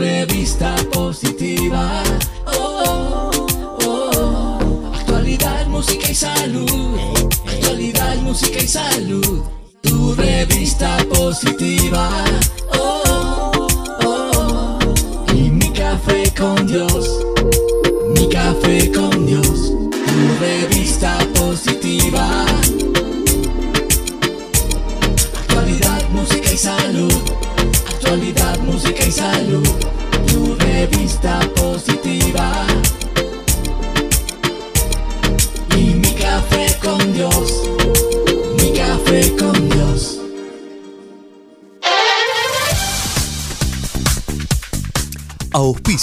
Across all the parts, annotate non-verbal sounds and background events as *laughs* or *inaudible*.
revista positiva. Oh, oh, oh. Actualidad, música y salud. Actualidad, música y salud. Tu revista positiva.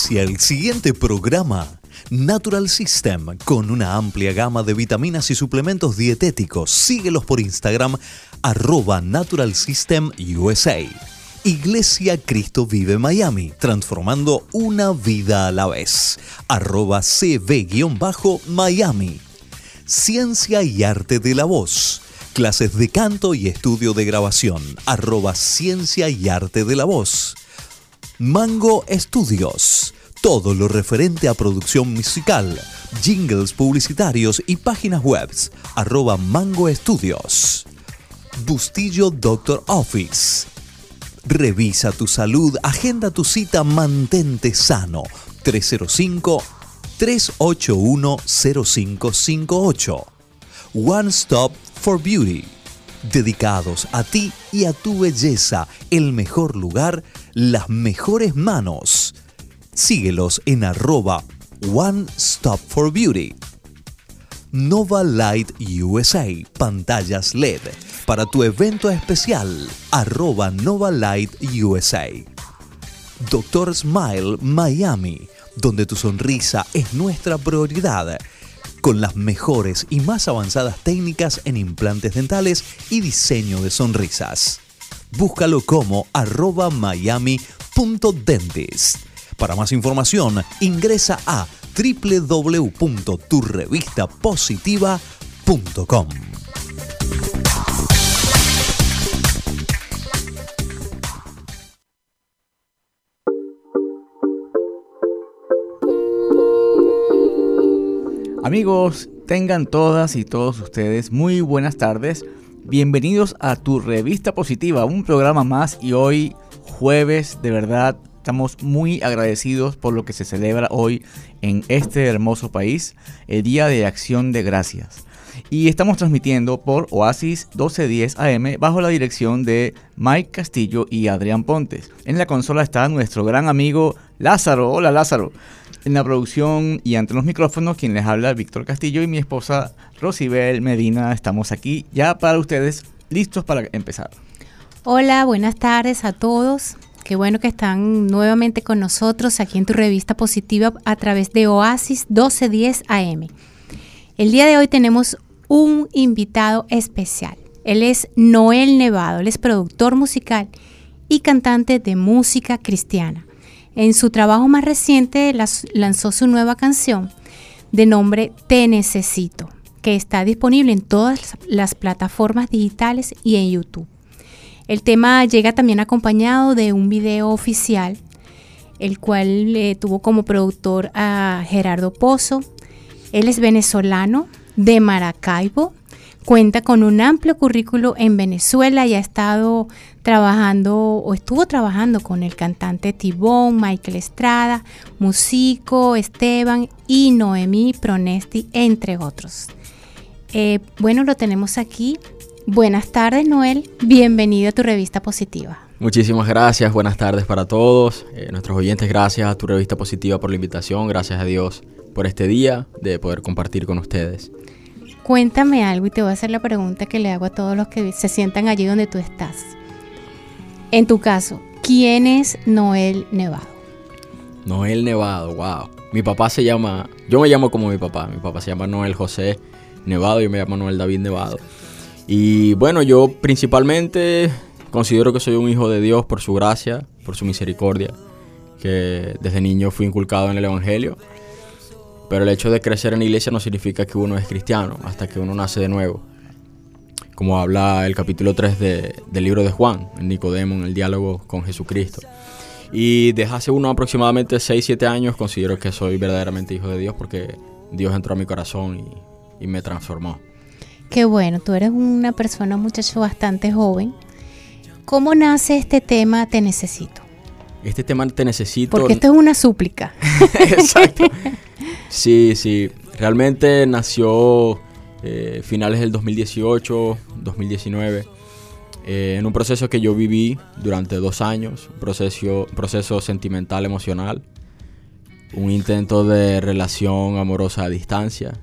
El siguiente programa. Natural System, con una amplia gama de vitaminas y suplementos dietéticos. Síguelos por Instagram, arroba Natural System USA. Iglesia Cristo Vive Miami, transformando una vida a la vez. Arroba CB-Miami. Ciencia y Arte de la Voz. Clases de canto y estudio de grabación. Arroba Ciencia y Arte de la Voz. Mango Estudios. Todo lo referente a producción musical, jingles publicitarios y páginas web. Arroba Mango Estudios. Bustillo Doctor Office. Revisa tu salud, agenda tu cita, mantente sano. 305-381-0558. One Stop for Beauty. Dedicados a ti y a tu belleza, el mejor lugar, las mejores manos. Síguelos en arroba One Stop for Beauty. Nova Light USA, pantallas LED. Para tu evento especial, arroba Nova Light USA. Doctor Smile Miami, donde tu sonrisa es nuestra prioridad. Con las mejores y más avanzadas técnicas en implantes dentales y diseño de sonrisas. Búscalo como arroba miami.dentist. Para más información, ingresa a www.turrevistapositiva.com. Amigos, tengan todas y todos ustedes muy buenas tardes. Bienvenidos a Tu Revista Positiva, un programa más y hoy jueves, de verdad, estamos muy agradecidos por lo que se celebra hoy en este hermoso país, el Día de Acción de Gracias. Y estamos transmitiendo por Oasis 1210 AM bajo la dirección de Mike Castillo y Adrián Pontes. En la consola está nuestro gran amigo Lázaro. Hola Lázaro. En la producción y ante los micrófonos, quien les habla, Víctor Castillo y mi esposa Rosibel Medina. Estamos aquí ya para ustedes, listos para empezar. Hola, buenas tardes a todos. Qué bueno que están nuevamente con nosotros aquí en tu revista positiva a través de Oasis 1210 AM. El día de hoy tenemos un invitado especial. Él es Noel Nevado, él es productor musical y cantante de música cristiana. En su trabajo más reciente lanzó su nueva canción de nombre Te Necesito, que está disponible en todas las plataformas digitales y en YouTube. El tema llega también acompañado de un video oficial, el cual tuvo como productor a Gerardo Pozo. Él es venezolano de Maracaibo, cuenta con un amplio currículo en Venezuela y ha estado trabajando o estuvo trabajando con el cantante Tibón, Michael Estrada, Musico, Esteban y Noemí Pronesti, entre otros. Eh, bueno, lo tenemos aquí. Buenas tardes, Noel. Bienvenido a tu revista positiva. Muchísimas gracias, buenas tardes para todos. Eh, nuestros oyentes, gracias a tu revista positiva por la invitación, gracias a Dios por este día de poder compartir con ustedes. Cuéntame algo y te voy a hacer la pregunta que le hago a todos los que se sientan allí donde tú estás. En tu caso, ¿quién es Noel Nevado? Noel Nevado, wow. Mi papá se llama, yo me llamo como mi papá, mi papá se llama Noel José Nevado, yo me llamo Noel David Nevado. Y bueno, yo principalmente considero que soy un hijo de Dios por su gracia, por su misericordia, que desde niño fui inculcado en el Evangelio. Pero el hecho de crecer en la iglesia no significa que uno es cristiano, hasta que uno nace de nuevo. Como habla el capítulo 3 de- del libro de Juan, en Nicodemo, en el diálogo con Jesucristo. Y desde hace unos aproximadamente 6, 7 años considero que soy verdaderamente hijo de Dios porque Dios entró a mi corazón y me transformó. Qué bueno, tú eres una persona, un muchacho bastante joven. ¿Cómo nace este tema Te Necesito? Este tema te necesito. Porque esto es una súplica. *laughs* *laughs* Exacto. Sí, sí. Realmente nació eh, finales del 2018, 2019, eh, en un proceso que yo viví durante dos años, un proceso, proceso sentimental, emocional, un intento de relación amorosa a distancia.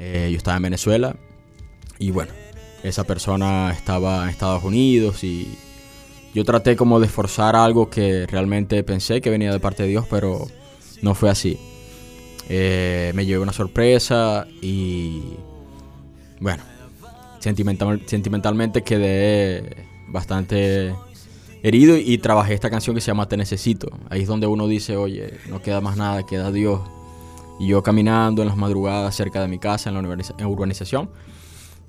Eh, yo estaba en Venezuela y bueno, esa persona estaba en Estados Unidos y yo traté como de forzar algo que realmente pensé que venía de parte de Dios, pero no fue así. Eh, me llevé una sorpresa y bueno, sentimental, sentimentalmente quedé bastante herido y trabajé esta canción que se llama Te Necesito. Ahí es donde uno dice, oye, no queda más nada, queda Dios. Y yo caminando en las madrugadas cerca de mi casa, en la urbanización,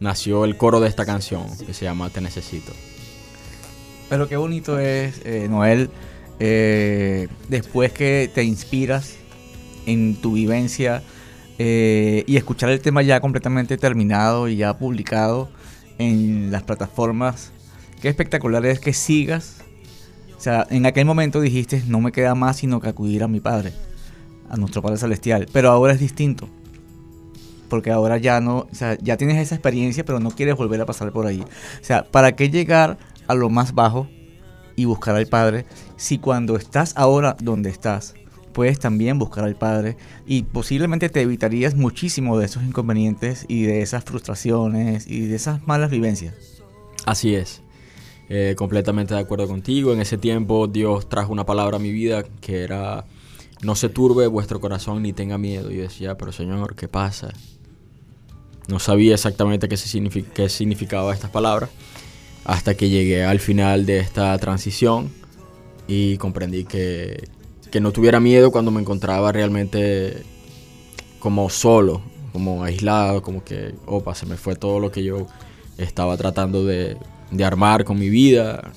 nació el coro de esta canción que se llama Te Necesito. Pero qué bonito es, eh, Noel, eh, después que te inspiras en tu vivencia eh, y escuchar el tema ya completamente terminado y ya publicado en las plataformas, qué espectacular es que sigas. O sea, en aquel momento dijiste, no me queda más sino que acudir a mi Padre, a nuestro Padre Celestial. Pero ahora es distinto. Porque ahora ya no, o sea, ya tienes esa experiencia, pero no quieres volver a pasar por ahí. O sea, ¿para qué llegar a lo más bajo y buscar al Padre si cuando estás ahora donde estás, puedes también buscar al Padre y posiblemente te evitarías muchísimo de esos inconvenientes y de esas frustraciones y de esas malas vivencias? Así es. Eh, completamente de acuerdo contigo. En ese tiempo Dios trajo una palabra a mi vida que era, no se turbe vuestro corazón ni tenga miedo. Y yo decía, pero Señor, ¿qué pasa? No sabía exactamente qué, qué significaba estas palabras hasta que llegué al final de esta transición y comprendí que, que no tuviera miedo cuando me encontraba realmente como solo, como aislado, como que, opa, se me fue todo lo que yo estaba tratando de, de armar con mi vida.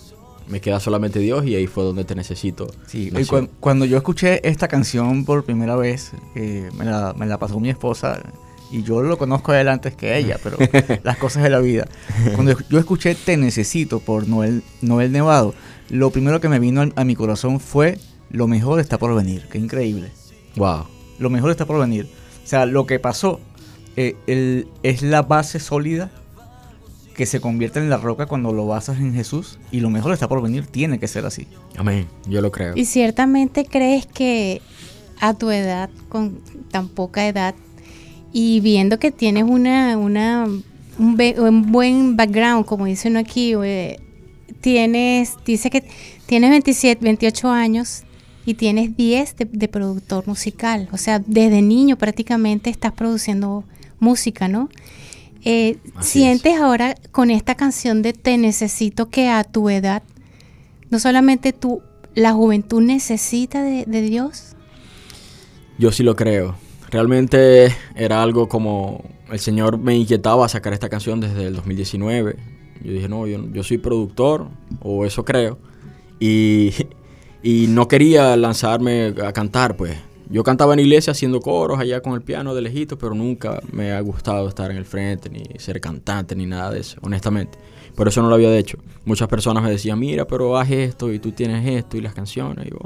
Me queda solamente Dios y ahí fue donde te necesito. Sí, y cuando yo escuché esta canción por primera vez, eh, me, la, me la pasó mi esposa y yo lo conozco a él antes que ella, pero *laughs* las cosas de la vida. Cuando yo escuché Te Necesito por Noel, Noel Nevado, lo primero que me vino a mi corazón fue Lo mejor está por venir. Qué increíble. Wow. Lo mejor está por venir. O sea, lo que pasó eh, el- es la base sólida que se convierte en la roca cuando lo basas en Jesús y lo mejor está por venir. Tiene que ser así. Amén. Yo lo creo. Y ciertamente crees que a tu edad, con tan poca edad, y viendo que tienes una, una un, un buen background, como dice uno aquí, eh, tienes, dice que tienes 27, 28 años y tienes 10 de, de productor musical. O sea, desde niño prácticamente estás produciendo música, ¿no? Eh, ¿Sientes ahora con esta canción de Te Necesito que a tu edad, no solamente tú, la juventud necesita de, de Dios? Yo sí lo creo. Realmente era algo como el Señor me inquietaba a sacar esta canción desde el 2019. Yo dije, no, yo, yo soy productor, o eso creo. Y, *laughs* y no quería lanzarme a cantar, pues. Yo cantaba en iglesia haciendo coros allá con el piano de lejito, pero nunca me ha gustado estar en el frente, ni ser cantante, ni nada de eso, honestamente. Por eso no lo había hecho. Muchas personas me decían, mira, pero haz esto y tú tienes esto y las canciones. Y yo,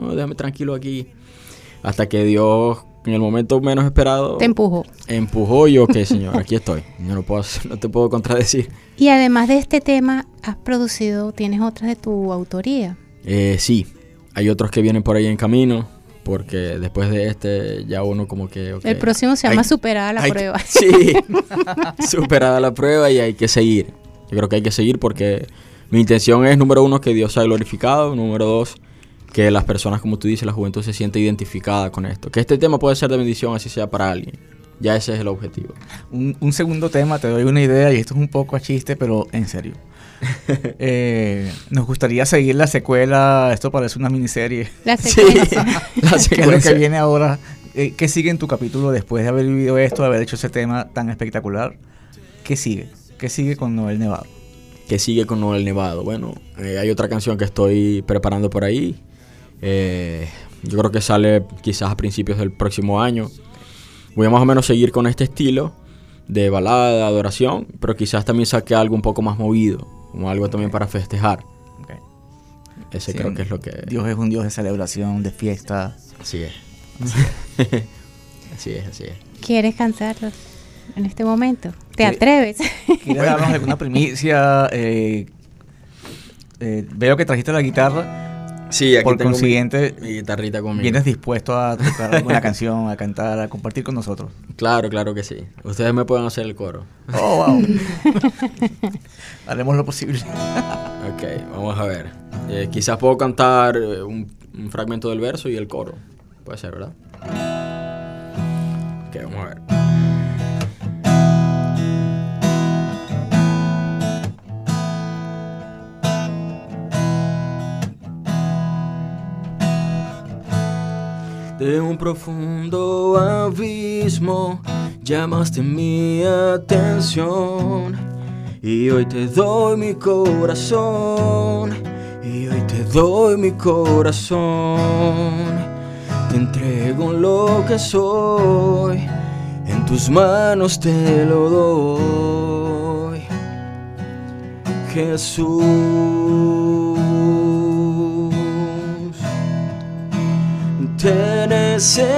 no, déjame tranquilo aquí. Hasta que Dios, en el momento menos esperado, Te empujó. empujó y yo, ok, Señor, aquí estoy. Yo no, puedo, hacer- no te puedo contradecir. Y además de este tema, has producido, tienes otras de tu autoría. Eh, sí, hay otros que vienen por ahí en camino, porque después de este ya uno como que... ok, El próximo se llama hay- Superada la hay- prueba. *laughs* Sí, *laughs* superada la prueba y hay que seguir. Yo creo que hay que seguir porque mi intención es, número uno, que Dios sea glorificado. Número dos, que las personas, como tú dices, la juventud se siente identificada con esto. Que este tema puede ser de bendición, así sea para alguien. Ya ese es el objetivo. Un, un segundo tema, te doy una idea y esto es un poco a chiste, pero en serio. *laughs* Eh, nos gustaría seguir la secuela, esto parece una miniserie. La *laughs* Sí, secuencia. *laughs* la ¿Qué es lo secuencia. que viene ahora? Eh, ¿Qué sigue en tu capítulo después de haber vivido esto, de haber hecho ese tema tan espectacular? ¿Qué sigue? ¿Qué sigue con Noel Nevado? que sigue con Noel Nevado. Bueno, eh, hay otra canción que estoy preparando por ahí. Eh, yo creo que sale quizás a principios del próximo año. Voy a más o menos seguir con este estilo de balada, adoración, pero quizás también saque algo un poco más movido, como algo también para festejar. Ese Sí, creo que es lo que... Dios es un Dios de celebración, de fiesta. Así es. Así es, *laughs* así es. ¿Quieres cantarlo en este momento? ¿Te atreves? *laughs* ¿Quieres darnos alguna primicia? Eh, eh, veo que trajiste la guitarra. Sí, Por consiguiente, mi, guitarrita conmigo. ¿Vienes dispuesto a tocar alguna canción, a cantar, a compartir con nosotros? Claro, claro que sí. Ustedes me pueden hacer el coro. Oh, wow. *laughs* *laughs* Haremos lo posible. Ok, vamos a ver. Eh, quizás puedo cantar eh, un, un fragmento del verso y el coro. Puede ser, ¿verdad? Ok, vamos a ver. De un profundo abismo llamaste mi atención. Y hoy te doy mi corazón y hoy te doy mi corazón. Te entrego lo que soy en tus manos te lo doy. Jesús te necesito,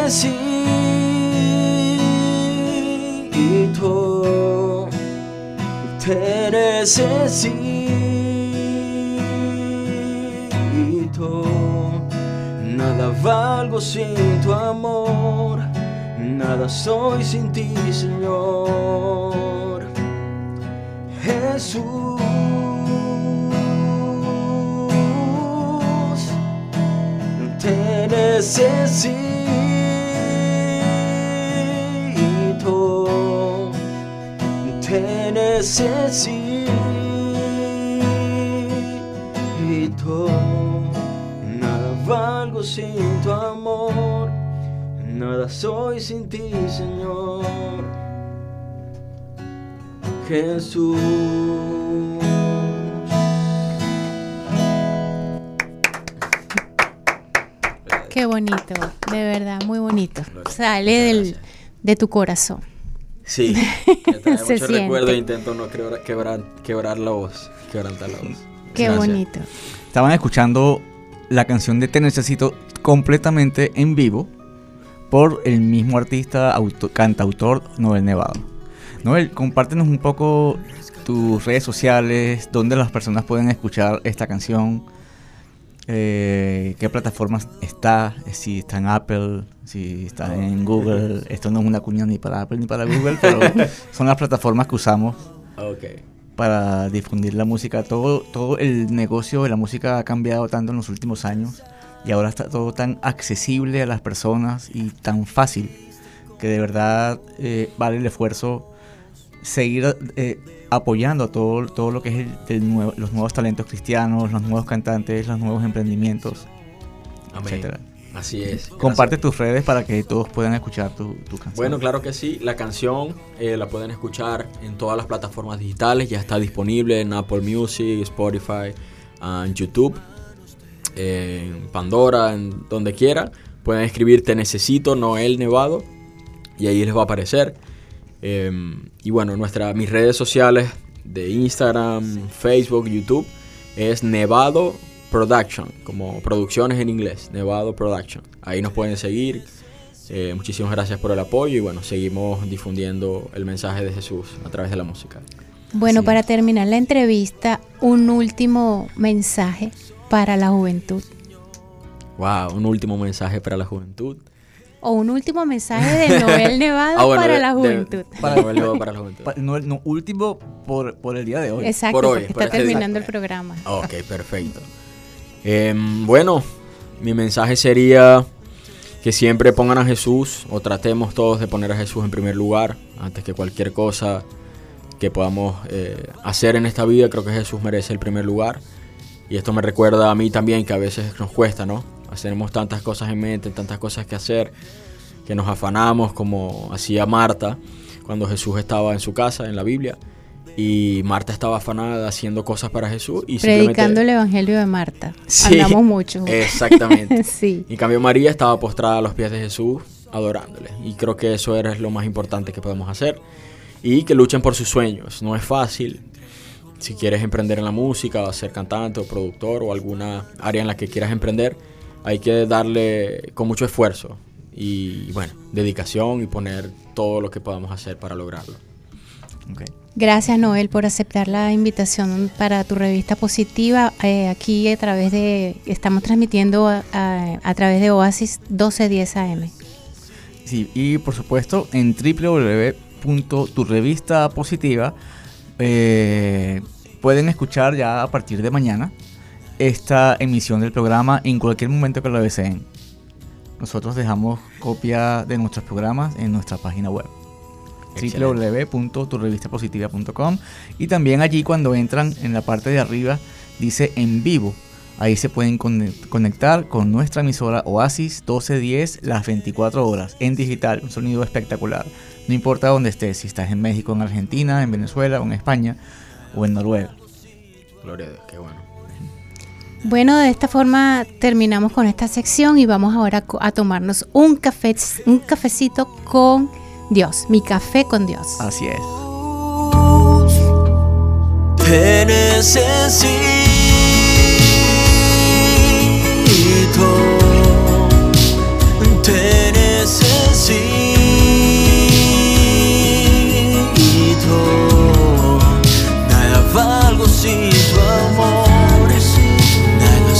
te necesito. Nada valgo sin tu amor, nada soy sin ti, Señor. Jesús necesito, te necesito. Nada valgo sin tu amor, nada soy sin ti, Señor. Jesús. Qué bonito, de verdad, muy bonito. Sale del, de tu corazón. Sí, me *laughs* trae Se mucho siente. recuerdo e intento no quebrar, quebrar, quebrar la voz. Quebrantar la voz. Qué Gracias. bonito. Estaban escuchando la canción de Te Necesito completamente en vivo por el mismo artista, auto- cantautor Noel Nevado. Noel, compártenos un poco tus redes sociales, dónde las personas pueden escuchar esta canción, eh, qué plataformas está, si está en Apple, si está en Google. *laughs* Esto no es una cuña ni para Apple ni para Google, pero *laughs* son las plataformas que usamos Ok. para difundir la música. Todo, todo el negocio de la música ha cambiado tanto en los últimos años y ahora está todo tan accesible a las personas y tan fácil que de verdad eh, vale el esfuerzo seguir eh, apoyando a todo, todo lo que es el- el nuevo- los nuevos talentos cristianos, los nuevos cantantes, los nuevos emprendimientos, Amén. etcétera. Así es. Comparte Gracias. tus redes para que todos puedan escuchar tu, tu canción. Bueno, claro que sí. La canción eh, la pueden escuchar en todas las plataformas digitales. Ya está disponible en Apple Music, Spotify, ah, en YouTube, en Pandora, en donde quiera. Pueden escribir Te Necesito Noel Nevado y ahí les va a aparecer. Eh, y bueno, nuestra, mis redes sociales de Instagram, Facebook, YouTube es Nevado Production, como producciones en inglés, Nevado Production. Ahí nos pueden seguir. Eh, muchísimas gracias por el apoyo y bueno, seguimos difundiendo el mensaje de Jesús a través de la música. Bueno, para terminar la entrevista, un último mensaje para la juventud. Wow, un último mensaje para la juventud. O un último mensaje de Noel *laughs* Nevado Ah, bueno, para de- la de- juventud. de Noel Nevado para la juventud. *laughs* No, no, último por, por el día de hoy. Exacto, Por hoy, porque por está este día. terminando el programa. Ok, perfecto. Em, bueno, mi mensaje sería que siempre pongan a Jesús o tratemos todos de poner a Jesús en primer lugar antes que cualquier cosa que podamos eh, hacer en esta vida. Creo que Jesús merece el primer lugar. Y esto me recuerda a mí también que a veces nos cuesta, ¿no? Tenemos tantas cosas en mente, tantas cosas que hacer, que nos afanamos como hacía Marta cuando Jesús estaba en su casa, en la Biblia. Y Marta estaba afanada haciendo cosas para Jesús y Predicando el. Evangelio de Marta. Sí, Andamos mucho. *laughs* Exactamente. *laughs* sí. En cambio María estaba postrada a los pies de Jesús adorándole. Y creo que eso era lo más importante que podemos hacer. Y que luchen por sus sueños. No es fácil. Si quieres emprender en la música, o ser cantante o productor o alguna área en la que quieras emprender, hay que darle con mucho esfuerzo y bueno, dedicación y poner todo lo que podamos hacer para lograrlo. Ok. Gracias Noel por aceptar la invitación para tu revista positiva. Eh, aquí a través de, estamos transmitiendo a, a- a través de Oasis 1210 AM. Sí, y por supuesto en www.turrevistapositiva eh, pueden escuchar ya a partir de mañana esta emisión del programa en cualquier momento que lo deseen. Nosotros dejamos copia de nuestros programas en nuestra página web www.turrevistapositiva.com y también allí cuando entran en la parte de arriba dice en vivo. Ahí se pueden conectar con nuestra emisora Oasis 1210 las 24 horas en digital, un sonido espectacular. No importa dónde estés, si estás en México, en Argentina, en Venezuela o en España o en Noruega. Gloria a Dios, qué bueno. Bueno, de esta forma terminamos con esta sección y vamos ahora a tomarnos un café, un cafecito con Dios, mi café con Dios. Así es. Te necesito,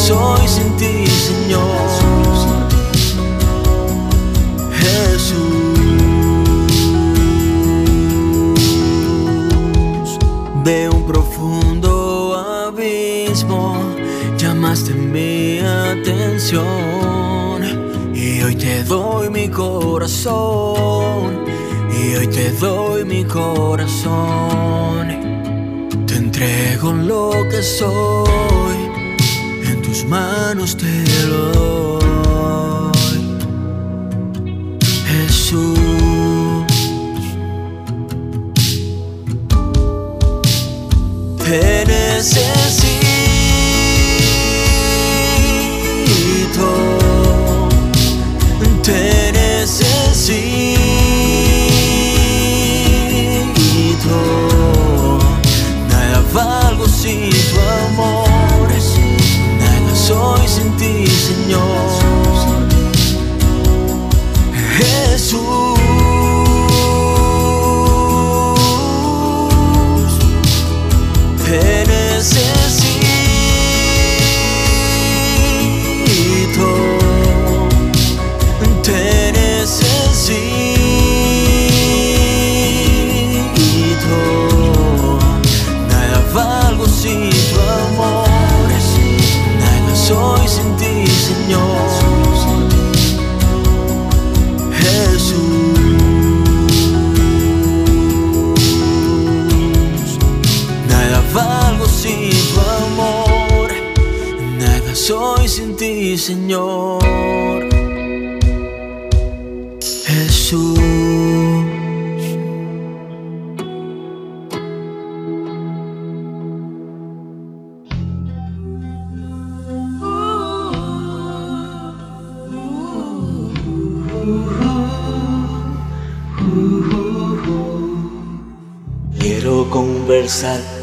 soy sin ti, Señor. Jesús. Veo un profundo abismo, llamaste mi atención y hoy te doy mi corazón, y hoy te doy mi corazón. Te entrego lo que soy, manos te doy. Jesús. Te necesito,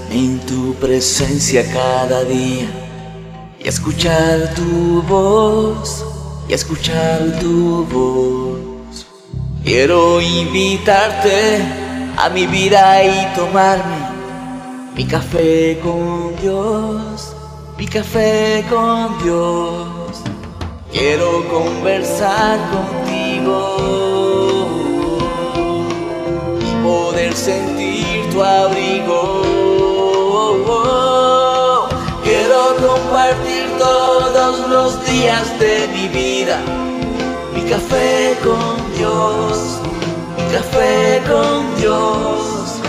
en tu presencia cada día y escuchar tu voz, y escuchar tu voz. Quiero invitarte a mi vida y tomarme mi café con Dios, mi café con Dios. Quiero conversar contigo y poder sentir tu abrigo. Compartir todos los días de mi vida, mi café con Dios, mi café con Dios.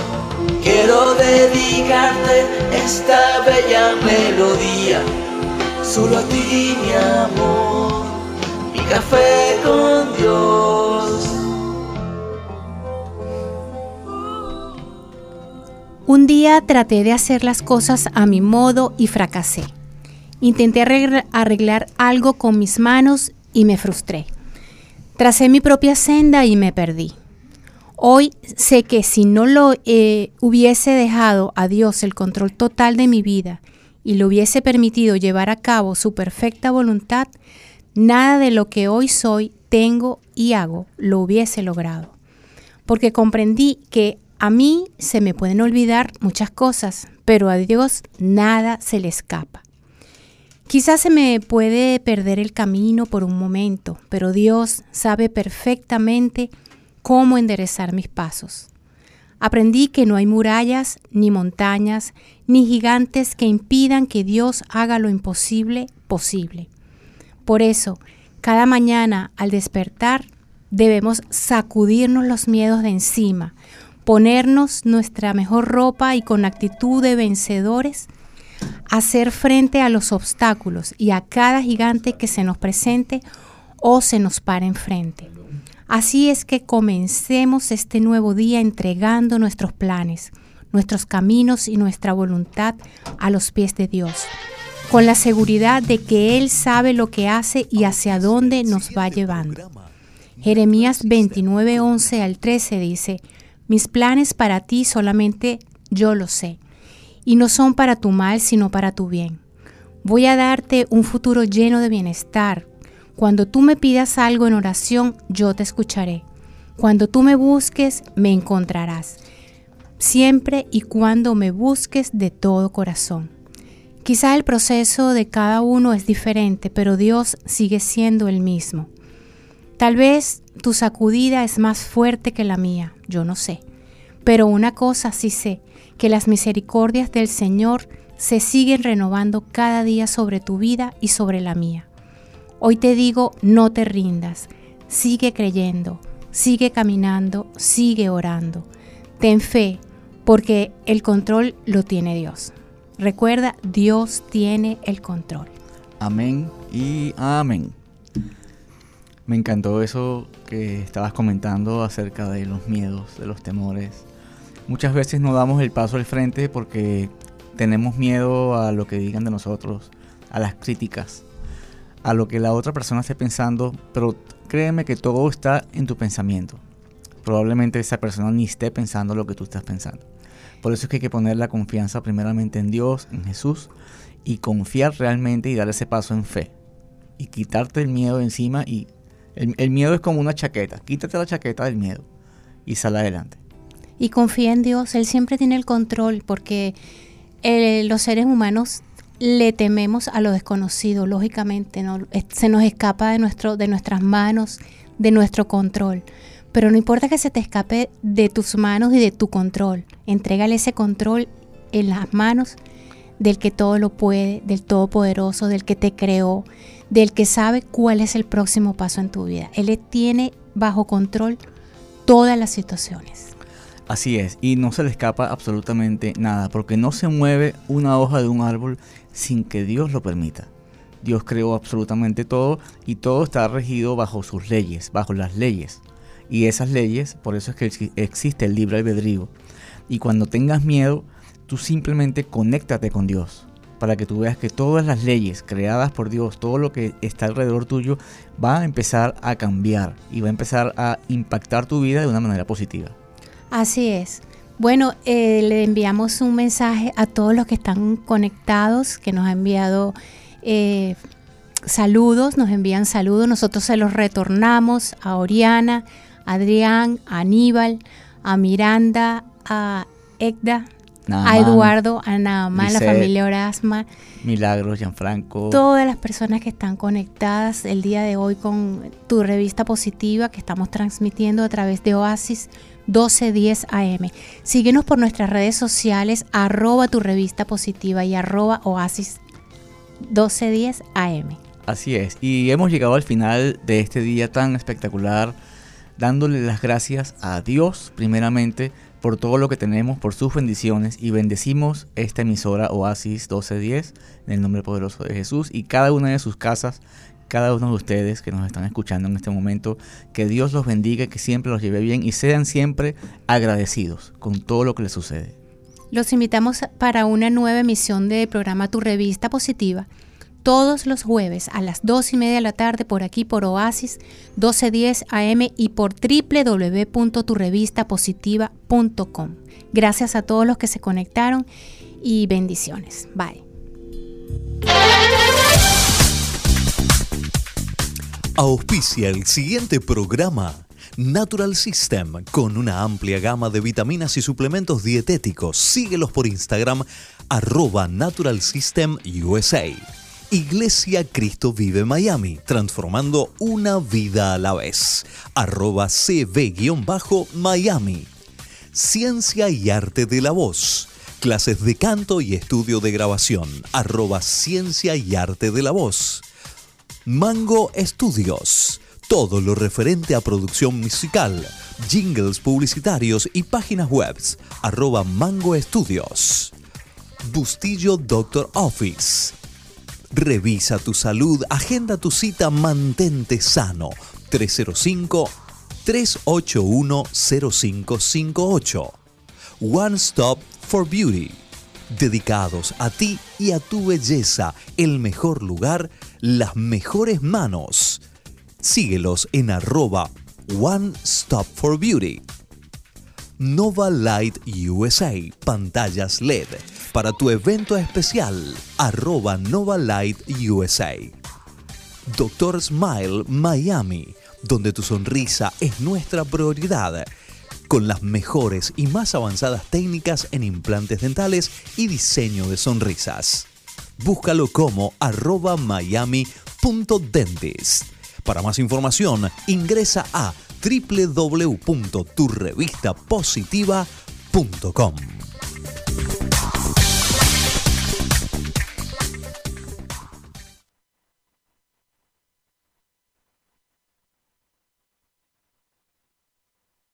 Quiero dedicarte esta bella melodía, solo a ti mi amor, mi café con Dios. Un día traté de hacer las cosas a mi modo y fracasé. Intenté arreglar algo con mis manos y me frustré. Tracé mi propia senda y me perdí. Hoy sé que si no lo eh, hubiese dejado a Dios el control total de mi vida y le hubiese permitido llevar a cabo su perfecta voluntad, nada de lo que hoy soy, tengo y hago lo hubiese logrado. Porque comprendí que a mí se me pueden olvidar muchas cosas, pero a Dios nada se le escapa. Quizás se me puede perder el camino por un momento, pero Dios sabe perfectamente cómo enderezar mis pasos. Aprendí que no hay murallas, ni montañas, ni gigantes que impidan que Dios haga lo imposible posible. Por eso, cada mañana al despertar, debemos sacudirnos los miedos de encima, ponernos nuestra mejor ropa y con actitud de vencedores, hacer frente a los obstáculos y a cada gigante que se nos presente o se nos pare enfrente. Así es que comencemos este nuevo día entregando nuestros planes, nuestros caminos y nuestra voluntad a los pies de Dios, con la seguridad de que Él sabe lo que hace y hacia dónde nos va llevando. Jeremías 29, 11 al 13 dice, mis planes para ti solamente yo lo sé, y no son para tu mal, sino para tu bien. Voy a darte un futuro lleno de bienestar. Cuando tú me pidas algo en oración, yo te escucharé. Cuando tú me busques, me encontrarás. Siempre y cuando me busques de todo corazón. Quizá el proceso de cada uno es diferente, pero Dios sigue siendo el mismo. Tal vez tu sacudida es más fuerte que la mía, yo no sé. Pero una cosa sí sé, que las misericordias del Señor se siguen renovando cada día sobre tu vida y sobre la mía. Hoy te digo, no te rindas, sigue creyendo, sigue caminando, sigue orando. Ten fe, porque el control lo tiene Dios. Recuerda, Dios tiene el control. Amén y amén. Me encantó eso que estabas comentando acerca de los miedos, de los temores. Muchas veces no damos el paso al frente porque tenemos miedo a lo que digan de nosotros, a las críticas, a lo que la otra persona esté pensando, pero créeme que todo está en tu pensamiento. Probablemente esa persona ni esté pensando lo que tú estás pensando. Por eso es que hay que poner la confianza primeramente en Dios, en Jesús, y confiar realmente y dar ese paso en fe. Y quitarte el miedo encima y el, miedo es como una chaqueta. Quítate la chaqueta del miedo y sal adelante. Y confía en Dios. Él siempre tiene el control porque eh, los seres humanos le tememos a lo desconocido, lógicamente. ¿no? Se nos escapa de, nuestro, de nuestras manos, de nuestro control. Pero no importa que se te escape de tus manos y de tu control. Entrégale ese control en las manos del que todo lo puede, del Todopoderoso, del que te creó, del que sabe cuál es el próximo paso en tu vida. Él tiene bajo control todas las situaciones. Así es, y no se le escapa absolutamente nada, porque no se mueve una hoja de un árbol sin que Dios lo permita. Dios creó absolutamente todo y todo está regido bajo sus leyes, bajo las leyes. Y esas leyes, por eso es que existe el libre albedrío. Y cuando tengas miedo, tú simplemente conéctate con Dios para que tú veas que todas las leyes creadas por Dios, todo lo que está alrededor tuyo, va a empezar a cambiar y va a empezar a impactar tu vida de una manera positiva. Así es. Bueno, eh, le enviamos un mensaje a todos los que están conectados, que nos ha enviado eh, saludos, nos envían saludos, nosotros se los retornamos a Oriana, a Adrián, a Aníbal, a Miranda, a Egda, a Eduardo, a Naamán, la familia Orasma. Milagros, Gianfranco. Todas las personas que están conectadas el día de hoy con tu revista positiva que estamos transmitiendo a través de Oasis 1210 AM. Síguenos por nuestras redes sociales, arroba tu revista positiva y arroba Oasis 1210 AM. Así es, y hemos llegado al final de este día tan espectacular, dándole las gracias a Dios primeramente por todo lo que tenemos, por sus bendiciones y bendecimos esta emisora Oasis 1210 en el nombre poderoso de Jesús y cada una de sus casas, cada uno de ustedes que nos están escuchando en este momento, que Dios los bendiga, que siempre los lleve bien y sean siempre agradecidos con todo lo que les sucede. Los invitamos para una nueva emisión del programa Tu Revista Positiva todos los jueves a las 2 y media de la tarde por aquí por Oasis 1210 AM y por www.turevistapositiva.com. Gracias a todos los que se conectaron y bendiciones. Bye. Auspicia el siguiente programa. Natural System, con una amplia gama de vitaminas y suplementos dietéticos. Síguelos por Instagram, arroba Natural System USA. Iglesia Cristo Vive Miami, transformando una vida a la vez. Arroba CB-Miami. Ciencia y Arte de la Voz. Clases de canto y estudio de grabación. Arroba Ciencia y Arte de la Voz. Mango Estudios. Todo lo referente a producción musical, jingles publicitarios y páginas web. Arroba Mango Estudios. Bustillo Doctor Office Revisa tu salud, agenda tu cita, mantente sano. 305-381-0558. One Stop for Beauty. Dedicados a ti y a tu belleza, el mejor lugar, las mejores manos. Síguelos en arroba One Stop for Beauty. Nova Light USA, pantallas LED para tu evento especial, arroba Nova Light USA. Doctor Smile Miami, donde tu sonrisa es nuestra prioridad, con las mejores y más avanzadas técnicas en implantes dentales y diseño de sonrisas. Búscalo como arroba miami.dentist. Para más información, ingresa a www.turrevistapositiva.com.